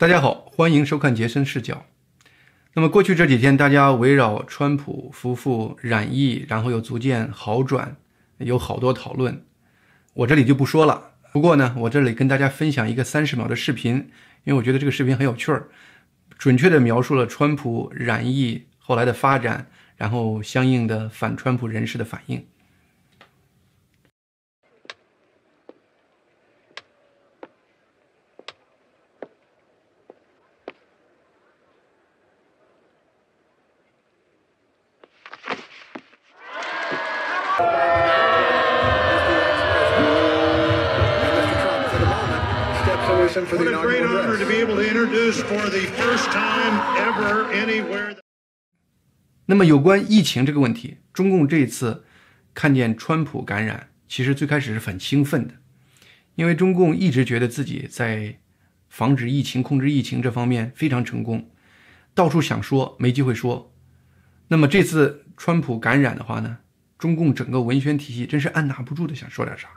大家好，欢迎收看杰森视角。那么过去这几天，大家围绕川普夫妇染疫，然后又逐渐好转，有好多讨论，我这里就不说了。不过呢，我这里跟大家分享一个三十秒的视频，因为我觉得这个视频很有趣儿，准确的描述了川普染疫后来的发展，然后相应的反川普人士的反应。What a great honor to be able to introduce for the first time ever anywhere. 那么有关疫情这个问题，中共这一次看见川普感染，其实最开始是很兴奋的，因为中共一直觉得自己在防止疫情、控制疫情这方面非常成功，到处想说没机会说。那么这次川普感染的话呢，中共整个文宣体系真是按捺不住的想说点啥。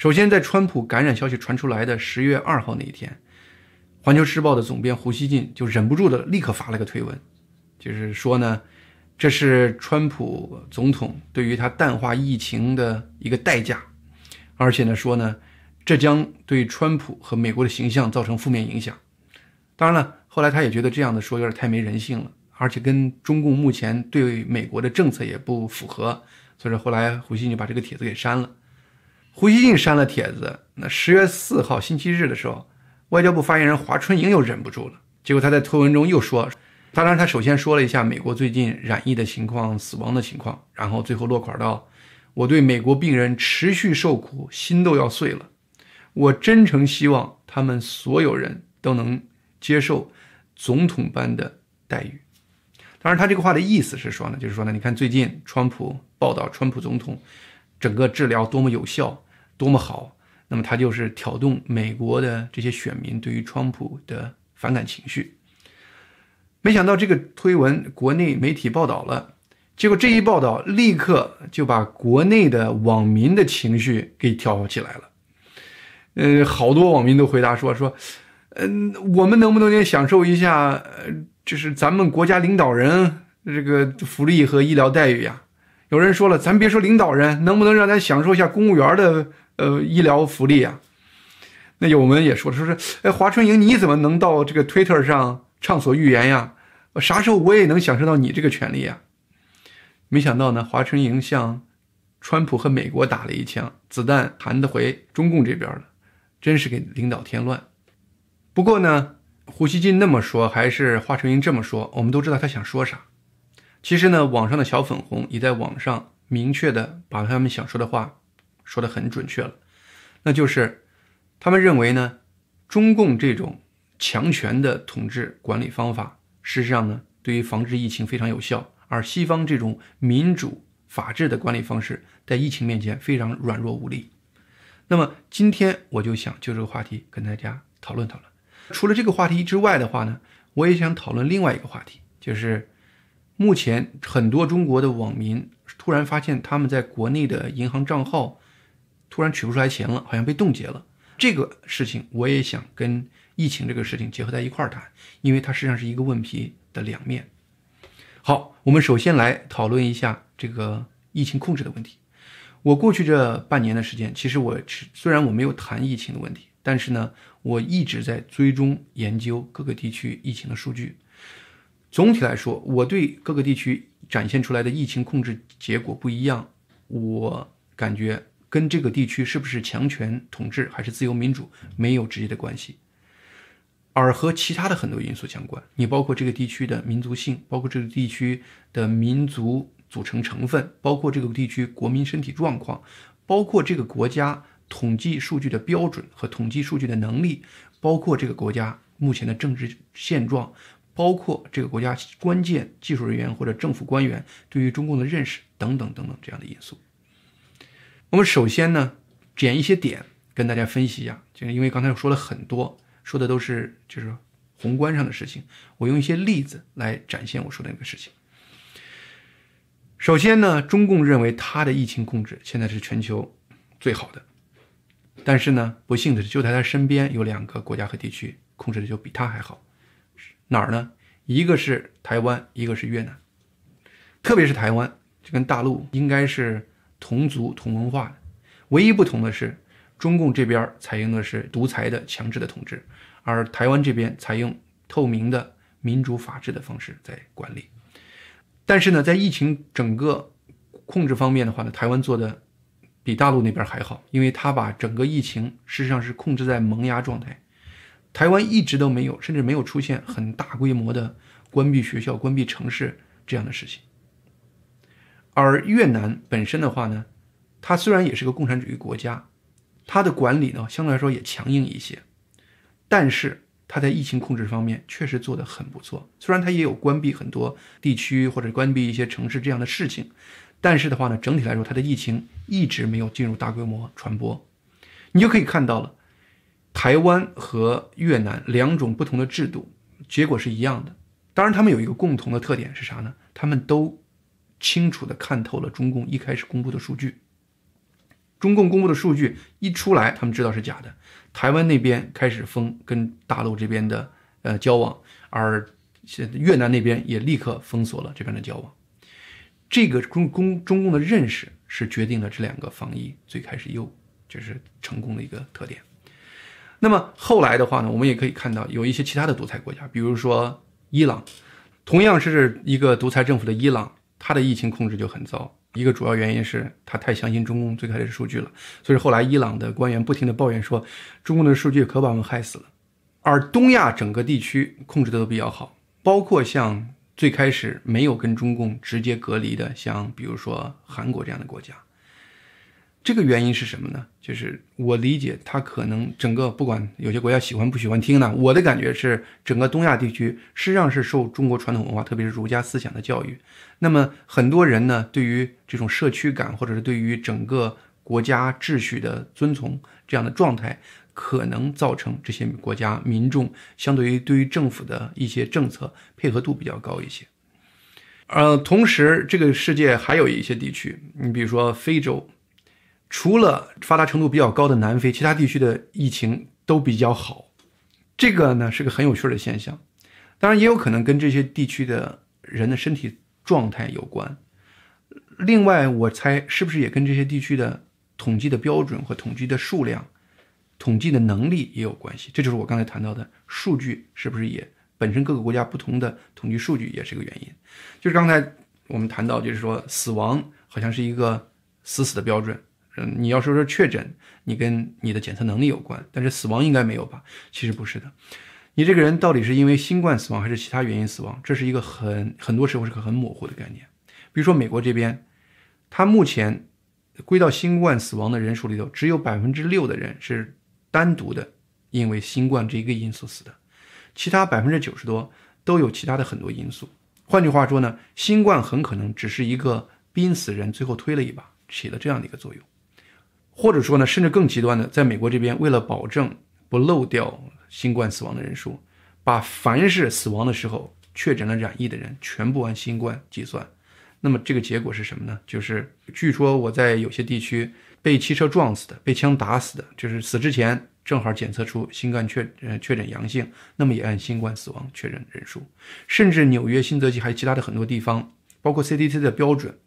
首先，在川普感染消息传出来的十月二号那一天，《环球时报》的总编胡锡进就忍不住的立刻发了个推文，就是说呢，这是川普总统对于他淡化疫情的一个代价，而且呢说呢，这将对川普和美国的形象造成负面影响。当然了，后来他也觉得这样的说有点太没人性了，而且跟中共目前对美国的政策也不符合，所以说后来胡锡进就把这个帖子给删了。胡锡进删了帖子，那十月四号星期日的时候，外交部发言人华春莹又忍不住了。结果他在推文中又说，当然他首先说了一下美国最近染疫的情况、死亡的情况，然后最后落款到：“我对美国病人持续受苦，心都要碎了。我真诚希望他们所有人都能接受总统般的待遇。”当然，他这个话的意思是说呢，就是说呢，你看最近川普报道，川普总统整个治疗多么有效。多么好！那么他就是挑动美国的这些选民对于川普的反感情绪。没想到这个推文国内媒体报道了，结果这一报道立刻就把国内的网民的情绪给挑起来了。呃，好多网民都回答说说，嗯，我们能不能也享受一下，呃，就是咱们国家领导人这个福利和医疗待遇呀？有人说了，咱别说领导人，能不能让咱享受一下公务员的？呃，医疗福利啊，那有我们也说说是，哎，华春莹，你怎么能到这个 Twitter 上畅所欲言呀？啥时候我也能享受到你这个权利呀？没想到呢，华春莹向川普和美国打了一枪，子弹弹得回中共这边了，真是给领导添乱。不过呢，胡锡进那么说，还是华春莹这么说，我们都知道他想说啥。其实呢，网上的小粉红也在网上明确的把他们想说的话。说的很准确了，那就是他们认为呢，中共这种强权的统治管理方法，事实上呢，对于防治疫情非常有效，而西方这种民主法治的管理方式，在疫情面前非常软弱无力。那么今天我就想就这个话题跟大家讨论讨论。除了这个话题之外的话呢，我也想讨论另外一个话题，就是目前很多中国的网民突然发现他们在国内的银行账号。突然取不出来钱了，好像被冻结了。这个事情我也想跟疫情这个事情结合在一块儿谈，因为它实际上是一个问题的两面。好，我们首先来讨论一下这个疫情控制的问题。我过去这半年的时间，其实我虽然我没有谈疫情的问题，但是呢，我一直在追踪研究各个地区疫情的数据。总体来说，我对各个地区展现出来的疫情控制结果不一样，我感觉。跟这个地区是不是强权统治还是自由民主没有直接的关系，而和其他的很多因素相关。你包括这个地区的民族性，包括这个地区的民族组成成分，包括这个地区国民身体状况，包括这个国家统计数据的标准和统计数据的能力，包括这个国家目前的政治现状，包括这个国家关键技术人员或者政府官员对于中共的认识等等等等这样的因素。我们首先呢，捡一些点跟大家分析一下，就是因为刚才说了很多，说的都是就是宏观上的事情，我用一些例子来展现我说的那个事情。首先呢，中共认为它的疫情控制现在是全球最好的，但是呢，不幸的是，就在他身边有两个国家和地区控制的就比他还好。哪儿呢？一个是台湾，一个是越南。特别是台湾，这跟大陆应该是同族同文化的，唯一不同的是，中共这边采用的是独裁的强制的统治，而台湾这边采用透明的民主法治的方式在管理。但是呢，在疫情整个控制方面的话呢，台湾做的比大陆那边还好，因为他把整个疫情事实上是控制在萌芽状态，台湾一直都没有，甚至没有出现很大规模的关闭学校、关闭城市这样的事情。而越南本身的话呢，它虽然也是个共产主义国家，它的管理呢相对来说也强硬一些，但是它在疫情控制方面确实做得很不错。虽然它也有关闭很多地区或者关闭一些城市这样的事情，但是的话呢，整体来说它的疫情一直没有进入大规模传播。你就可以看到了，台湾和越南两种不同的制度，结果是一样的。当然，他们有一个共同的特点是啥呢？他们都。清楚地看透了中共一开始公布的数据。中共公布的数据一出来，他们知道是假的。台湾那边开始封跟大陆这边的呃交往，而越南那边也立刻封锁了这边的交往。这个中共中共的认识是决定了这两个防疫最开始又就是成功的一个特点。那么后来的话呢，我们也可以看到有一些其他的独裁国家，比如说伊朗，同样是一个独裁政府的伊朗。它的疫情控制就很糟，一个主要原因是他太相信中共最开始的数据了，所以后来伊朗的官员不停的抱怨说，中共的数据可把我们害死了。而东亚整个地区控制的都比较好，包括像最开始没有跟中共直接隔离的，像比如说韩国这样的国家。这个原因是什么呢？就是我理解，他可能整个不管有些国家喜欢不喜欢听呢，我的感觉是，整个东亚地区实际上是受中国传统文化，特别是儒家思想的教育。那么很多人呢，对于这种社区感，或者是对于整个国家秩序的遵从这样的状态，可能造成这些国家民众相对于对于政府的一些政策配合度比较高一些。呃，同时这个世界还有一些地区，你比如说非洲。除了发达程度比较高的南非，其他地区的疫情都比较好，这个呢是个很有趣的现象。当然，也有可能跟这些地区的人的身体状态有关。另外，我猜是不是也跟这些地区的统计的标准和统计的数量、统计的能力也有关系？这就是我刚才谈到的数据是不是也本身各个国家不同的统计数据也是个原因。就是刚才我们谈到，就是说死亡好像是一个死死的标准。你要说说确诊，你跟你的检测能力有关，但是死亡应该没有吧？其实不是的，你这个人到底是因为新冠死亡还是其他原因死亡，这是一个很很多时候是个很模糊的概念。比如说美国这边，他目前归到新冠死亡的人数里头，只有百分之六的人是单独的因为新冠这一个因素死的，其他百分之九十多都有其他的很多因素。换句话说呢，新冠很可能只是一个濒死人最后推了一把，起了这样的一个作用。或者说呢，甚至更极端的，在美国这边，为了保证不漏掉新冠死亡的人数，把凡是死亡的时候确诊了染疫的人全部按新冠计算。那么这个结果是什么呢？就是据说我在有些地区被汽车撞死的、被枪打死的，就是死之前正好检测出新冠确呃确诊阳性，那么也按新冠死亡确诊人数。甚至纽约、新泽西还有其他的很多地方，包括 CDC 的标准，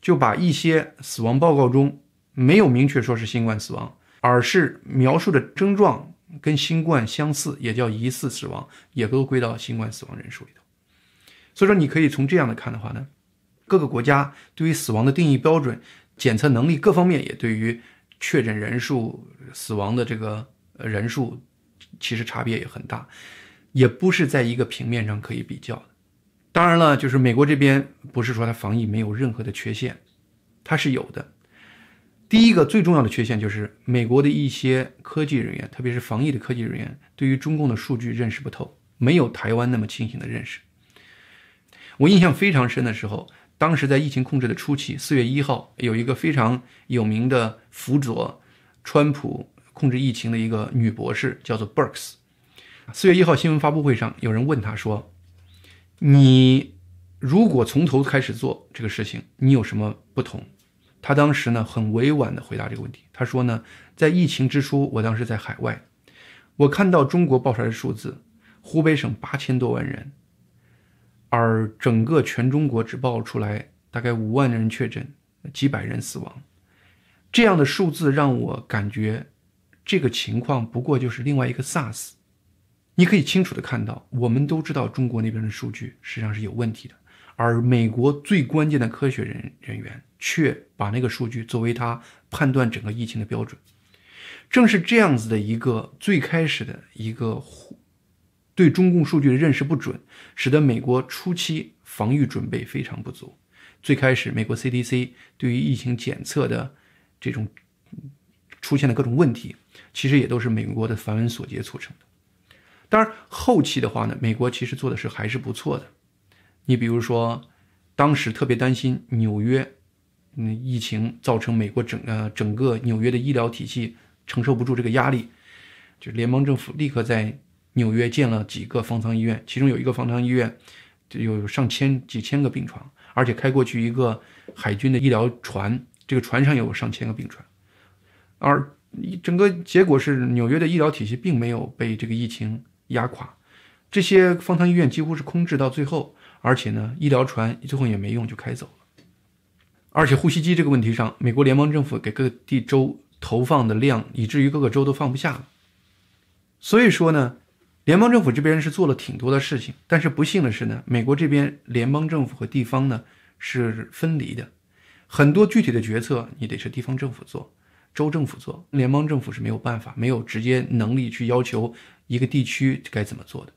就把一些死亡报告中。没有明确说是新冠死亡，而是描述的症状跟新冠相似，也叫疑似死亡，也都归到新冠死亡人数里头。所以说，你可以从这样的看的话呢，各个国家对于死亡的定义标准、检测能力各方面，也对于确诊人数、死亡的这个人数，其实差别也很大，也不是在一个平面上可以比较的。当然了，就是美国这边不是说它防疫没有任何的缺陷，它是有的。第一个最重要的缺陷就是美国的一些科技人员，特别是防疫的科技人员，对于中共的数据认识不透，没有台湾那么清醒的认识。我印象非常深的时候，当时在疫情控制的初期，四月一号，有一个非常有名的辅佐川普控制疫情的一个女博士，叫做 Burks。四月一号新闻发布会上，有人问他说：“你如果从头开始做这个事情，你有什么不同？”他当时呢很委婉的回答这个问题，他说呢，在疫情之初，我当时在海外，我看到中国报出来的数字，湖北省八千多万人，而整个全中国只报出来大概五万人确诊，几百人死亡，这样的数字让我感觉，这个情况不过就是另外一个 SARS。你可以清楚的看到，我们都知道中国那边的数据实际上是有问题的，而美国最关键的科学人人员却把那个数据作为他判断整个疫情的标准。正是这样子的一个最开始的一个对中共数据的认识不准，使得美国初期防御准备非常不足。最开始，美国 CDC 对于疫情检测的这种出现的各种问题，其实也都是美国的繁文缛节促成的。当然，后期的话呢，美国其实做的是还是不错的。你比如说，当时特别担心纽约，嗯，疫情造成美国整呃整个纽约的医疗体系。承受不住这个压力，就联邦政府立刻在纽约建了几个方舱医院，其中有一个方舱医院就有上千几千个病床，而且开过去一个海军的医疗船，这个船上有上千个病床，而整个结果是纽约的医疗体系并没有被这个疫情压垮，这些方舱医院几乎是空置到最后，而且呢，医疗船最后也没用就开走了，而且呼吸机这个问题上，美国联邦政府给各地州。投放的量以至于各个州都放不下了，所以说呢，联邦政府这边是做了挺多的事情，但是不幸的是呢，美国这边联邦政府和地方呢是分离的，很多具体的决策你得是地方政府做，州政府做，联邦政府是没有办法，没有直接能力去要求一个地区该怎么做的，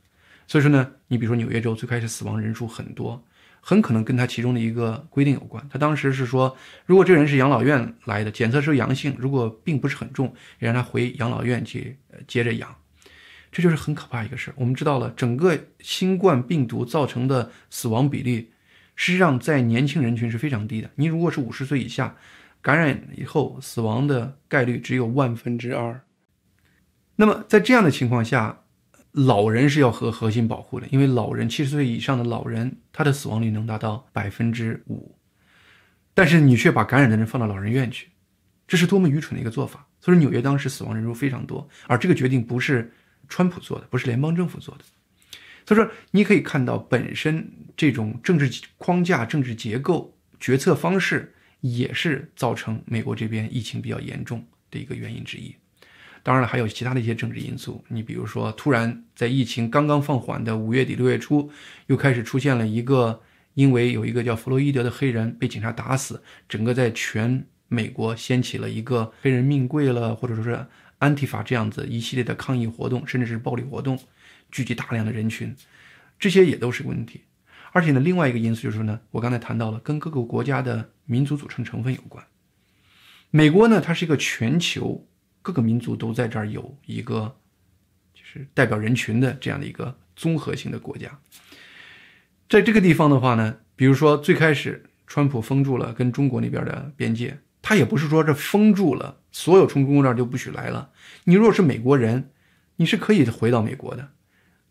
所以说呢，你比如说纽约州最开始死亡人数很多。很可能跟他其中的一个规定有关。他当时是说，如果这人是养老院来的，检测是阳性，如果并不是很重，也让他回养老院去呃接着养。这就是很可怕一个事儿。我们知道了，整个新冠病毒造成的死亡比例，实际上在年轻人群是非常低的。你如果是五十岁以下，感染以后死亡的概率只有万分之二。那么在这样的情况下，老人是要核核心保护的，因为老人七十岁以上的老人，他的死亡率能达到百分之五，但是你却把感染的人放到老人院去，这是多么愚蠢的一个做法！所以纽约当时死亡人数非常多，而这个决定不是川普做的，不是联邦政府做的。所以说，你可以看到本身这种政治框架、政治结构、决策方式，也是造成美国这边疫情比较严重的一个原因之一。当然了，还有其他的一些政治因素。你比如说，突然在疫情刚刚放缓的五月底六月初，又开始出现了一个，因为有一个叫弗洛伊德的黑人被警察打死，整个在全美国掀起了一个黑人命贵了，或者说是安提法这样子一系列的抗议活动，甚至是暴力活动，聚集大量的人群，这些也都是问题。而且呢，另外一个因素就是呢，我刚才谈到了跟各个国家的民族组成成分有关。美国呢，它是一个全球。各个民族都在这儿有一个，就是代表人群的这样的一个综合性的国家。在这个地方的话呢，比如说最开始川普封住了跟中国那边的边界，他也不是说这封住了所有从中国这儿就不许来了。你如果是美国人，你是可以回到美国的，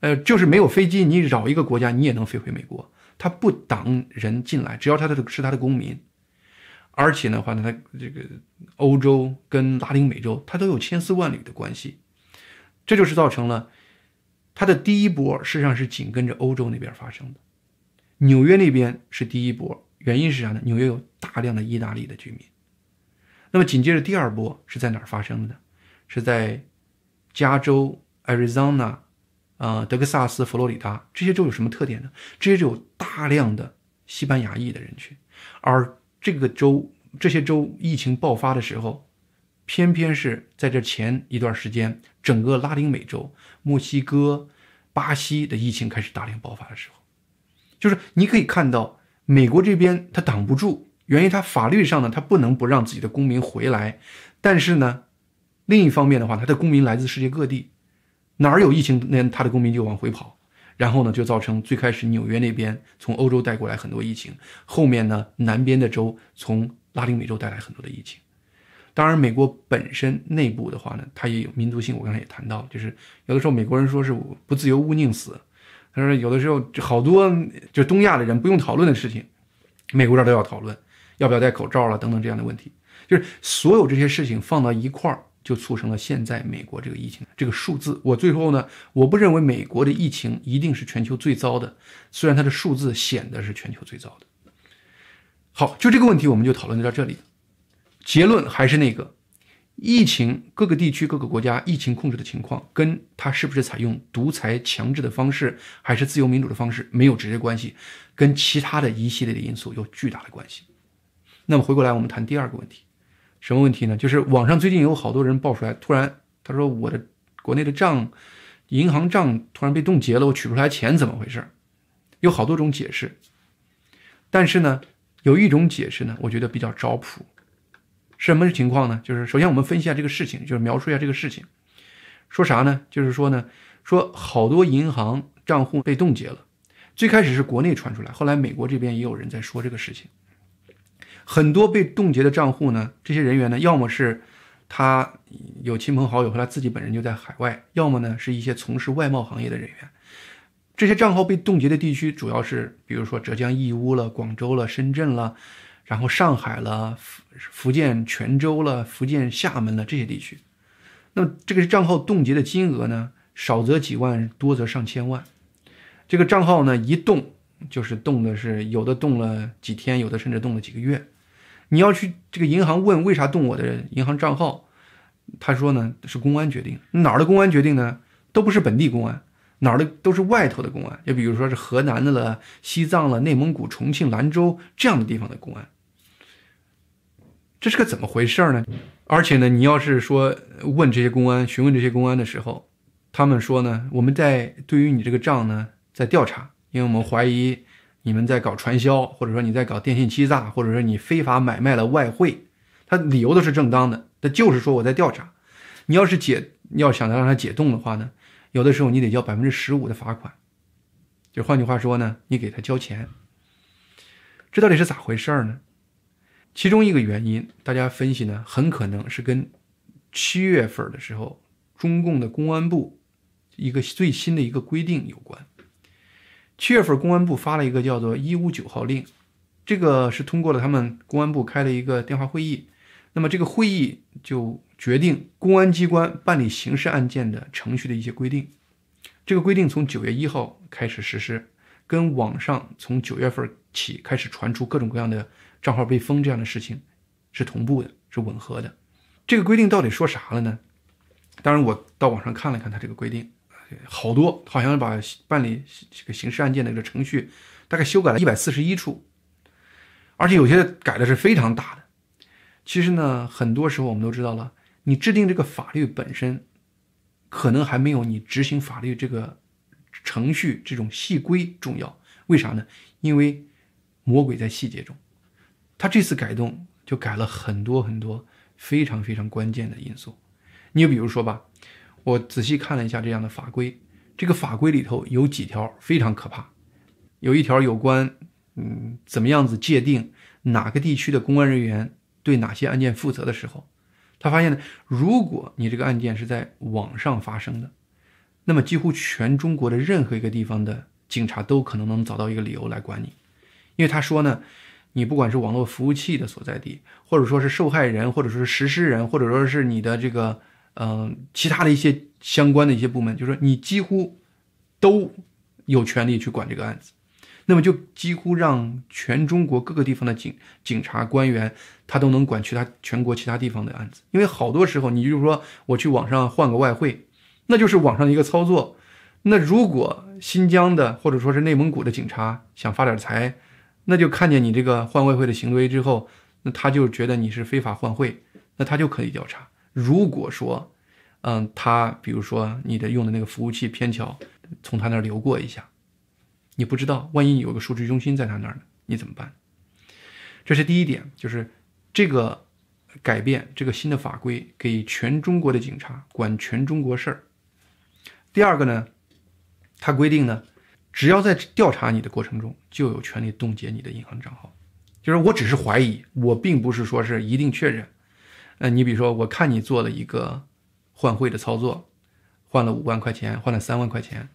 呃，就是没有飞机，你绕一个国家你也能飞回美国，他不挡人进来，只要他的是他的公民。而且的话呢，它这个欧洲跟拉丁美洲，它都有千丝万缕的关系，这就是造成了它的第一波实际上是紧跟着欧洲那边发生的。纽约那边是第一波，原因是啥呢？纽约有大量的意大利的居民。那么紧接着第二波是在哪发生的呢？是在加州、Arizona、啊德克萨斯、佛罗里达这些州有什么特点呢？这些州有大量的西班牙裔的人群，而这个州这些州疫情爆发的时候，偏偏是在这前一段时间，整个拉丁美洲、墨西哥、巴西的疫情开始大量爆发的时候，就是你可以看到美国这边它挡不住，原因它法律上呢，它不能不让自己的公民回来，但是呢，另一方面的话，它的公民来自世界各地，哪儿有疫情，那他的公民就往回跑。然后呢，就造成最开始纽约那边从欧洲带过来很多疫情，后面呢，南边的州从拉丁美洲带来很多的疫情。当然，美国本身内部的话呢，它也有民族性。我刚才也谈到，就是有的时候美国人说是不自由勿宁死，他说有的时候好多就东亚的人不用讨论的事情，美国这儿都要讨论，要不要戴口罩了等等这样的问题，就是所有这些事情放到一块儿，就促成了现在美国这个疫情这个数字。我最后呢，我不认为美国的疫情一定是全球最糟的，虽然它的数字显得是全球最糟的。好，就这个问题我们就讨论到这里。结论还是那个，疫情各个地区各个国家疫情控制的情况，跟它是不是采用独裁强制的方式，还是自由民主的方式没有直接关系，跟其他的一系列的因素有巨大的关系。那么回过来，我们谈第二个问题，什么问题呢？就是网上最近有好多人爆出来，突然他说我的国内的账，银行账突然被冻结了，我取不出来钱，怎么回事？有好多种解释，但是呢，有一种解释呢，我觉得比较招谱。什么情况呢？就是首先我们分析一下这个事情，就是描述一下这个事情。说啥呢？就是说呢，说好多银行账户被冻结了。最开始是国内传出来，后来美国这边也有人在说这个事情。很多被冻结的账户呢，这些人员呢，要么是他有亲朋好友和他自己本人就在海外，要么呢是一些从事外贸行业的人员。这些账号被冻结的地区主要是，比如说浙江义乌了、广州了、深圳了。然后上海了，福福建泉州了，福建厦门了这些地区，那么这个账号冻结的金额呢，少则几万，多则上千万。这个账号呢一冻就是冻的是有的冻了几天，有的甚至冻了几个月。你要去这个银行问为啥动我的银行账号，他说呢是公安决定，哪儿的公安决定呢？都不是本地公安，哪儿的都是外头的公安，就比如说是河南的了、西藏了、内蒙古、重庆、兰州这样的地方的公安。这是个怎么回事呢？而且呢，你要是说问这些公安、询问这些公安的时候，他们说呢，我们在对于你这个账呢在调查，因为我们怀疑你们在搞传销，或者说你在搞电信欺诈，或者说你非法买卖了外汇，他理由都是正当的，他就是说我在调查。你要是解，要想让他解冻的话呢，有的时候你得交百分之十五的罚款，就换句话说呢，你给他交钱。这到底是咋回事呢？其中一个原因，大家分析呢，很可能是跟七月份的时候，中共的公安部一个最新的一个规定有关。七月份，公安部发了一个叫做“一五九号令”，这个是通过了他们公安部开了一个电话会议，那么这个会议就决定公安机关办理刑事案件的程序的一些规定。这个规定从九月一号开始实施，跟网上从九月份起开始传出各种各样的。账号被封这样的事情是同步的，是吻合的。这个规定到底说啥了呢？当然，我到网上看了看，他这个规定好多，好像把办理这个刑事案件的这个程序大概修改了一百四十一处，而且有些改的是非常大的。其实呢，很多时候我们都知道了，你制定这个法律本身，可能还没有你执行法律这个程序这种细规重要。为啥呢？因为魔鬼在细节中。他这次改动就改了很多很多非常非常关键的因素，你比如说吧，我仔细看了一下这样的法规，这个法规里头有几条非常可怕，有一条有关，嗯，怎么样子界定哪个地区的公安人员对哪些案件负责的时候，他发现呢，如果你这个案件是在网上发生的，那么几乎全中国的任何一个地方的警察都可能能找到一个理由来管你，因为他说呢。你不管是网络服务器的所在地，或者说是受害人，或者说是实施人，或者说是你的这个，嗯，其他的一些相关的一些部门，就是说你几乎都有权利去管这个案子，那么就几乎让全中国各个地方的警警察官员，他都能管其他全国其他地方的案子，因为好多时候，你就是说我去网上换个外汇，那就是网上一个操作，那如果新疆的或者说是内蒙古的警察想发点财。那就看见你这个换外汇的行为之后，那他就觉得你是非法换汇，那他就可以调查。如果说，嗯，他比如说你的用的那个服务器偏巧从他那儿流过一下，你不知道，万一有个数据中心在他那儿呢，你怎么办？这是第一点，就是这个改变这个新的法规给全中国的警察管全中国事儿。第二个呢，他规定呢。只要在调查你的过程中，就有权利冻结你的银行账号。就是我只是怀疑，我并不是说是一定确认。呃，你比如说，我看你做了一个换汇的操作，换了五万块钱，换了三万块钱，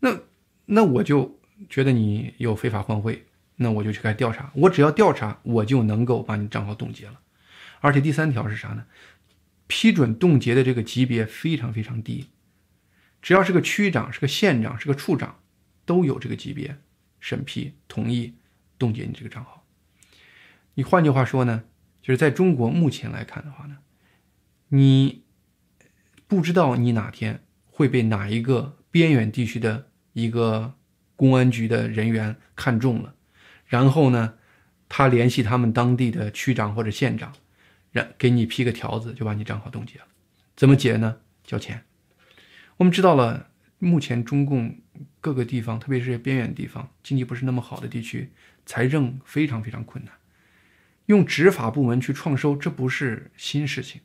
那那我就觉得你有非法换汇，那我就去开始调查。我只要调查，我就能够把你账号冻结了。而且第三条是啥呢？批准冻结的这个级别非常非常低，只要是个区长、是个县长、是个处长，都有这个级别审批同意冻结你这个账号。你换句话说呢，就是在中国目前来看的话呢，你不知道你哪天会被哪一个边远地区的一个公安局的人员看中了，然后呢，他联系他们当地的区长或者县长。让给你批个条子，就把你账号冻结了。怎么解呢？交钱。我们知道了，目前中共各个地方，特别是边远地方，经济不是那么好的地区，财政非常非常困难。用执法部门去创收，这不是新事情。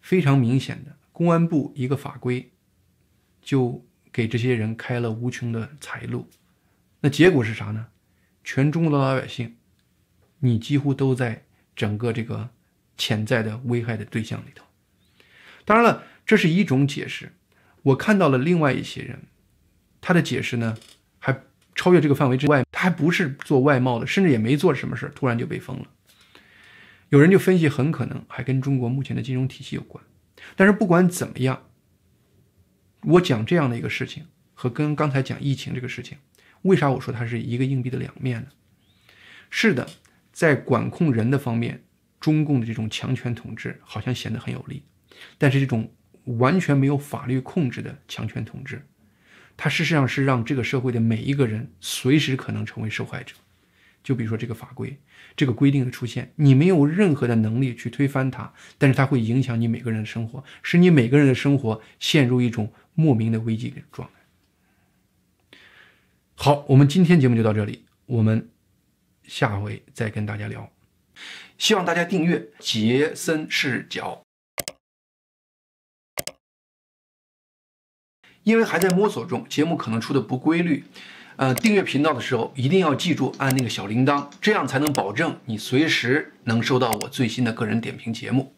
非常明显的，公安部一个法规，就给这些人开了无穷的财路。那结果是啥呢？全中国的老百姓，你几乎都在。整个这个潜在的危害的对象里头，当然了，这是一种解释。我看到了另外一些人，他的解释呢超越这个范围之外，他还不是做外贸的，甚至也没做什么事突然就被封了。有人就分析，很可能还跟中国目前的金融体系有关。但是不管怎么样，我讲这样的一个事情，和跟刚才讲疫情这个事情，为啥我说它是一个硬币的两面呢？是的。在管控人的方面，中共的这种强权统治好像显得很有利，但是这种完全没有法律控制的强权统治，它事实上是让这个社会的每一个人随时可能成为受害者。就比如说这个法规，这个规定的出现，你没有任何的能力去推翻它，但是它会影响你每个人的生活，使你每个人的生活陷入一种莫名的危机的状态。好，我们今天节目就到这里，我们。下回再跟大家聊，希望大家订阅杰森视角，因为还在摸索中，节目可能出的不规律。呃，订阅频道的时候一定要记住按那个小铃铛，这样才能保证你随时能收到我最新的个人点评节目。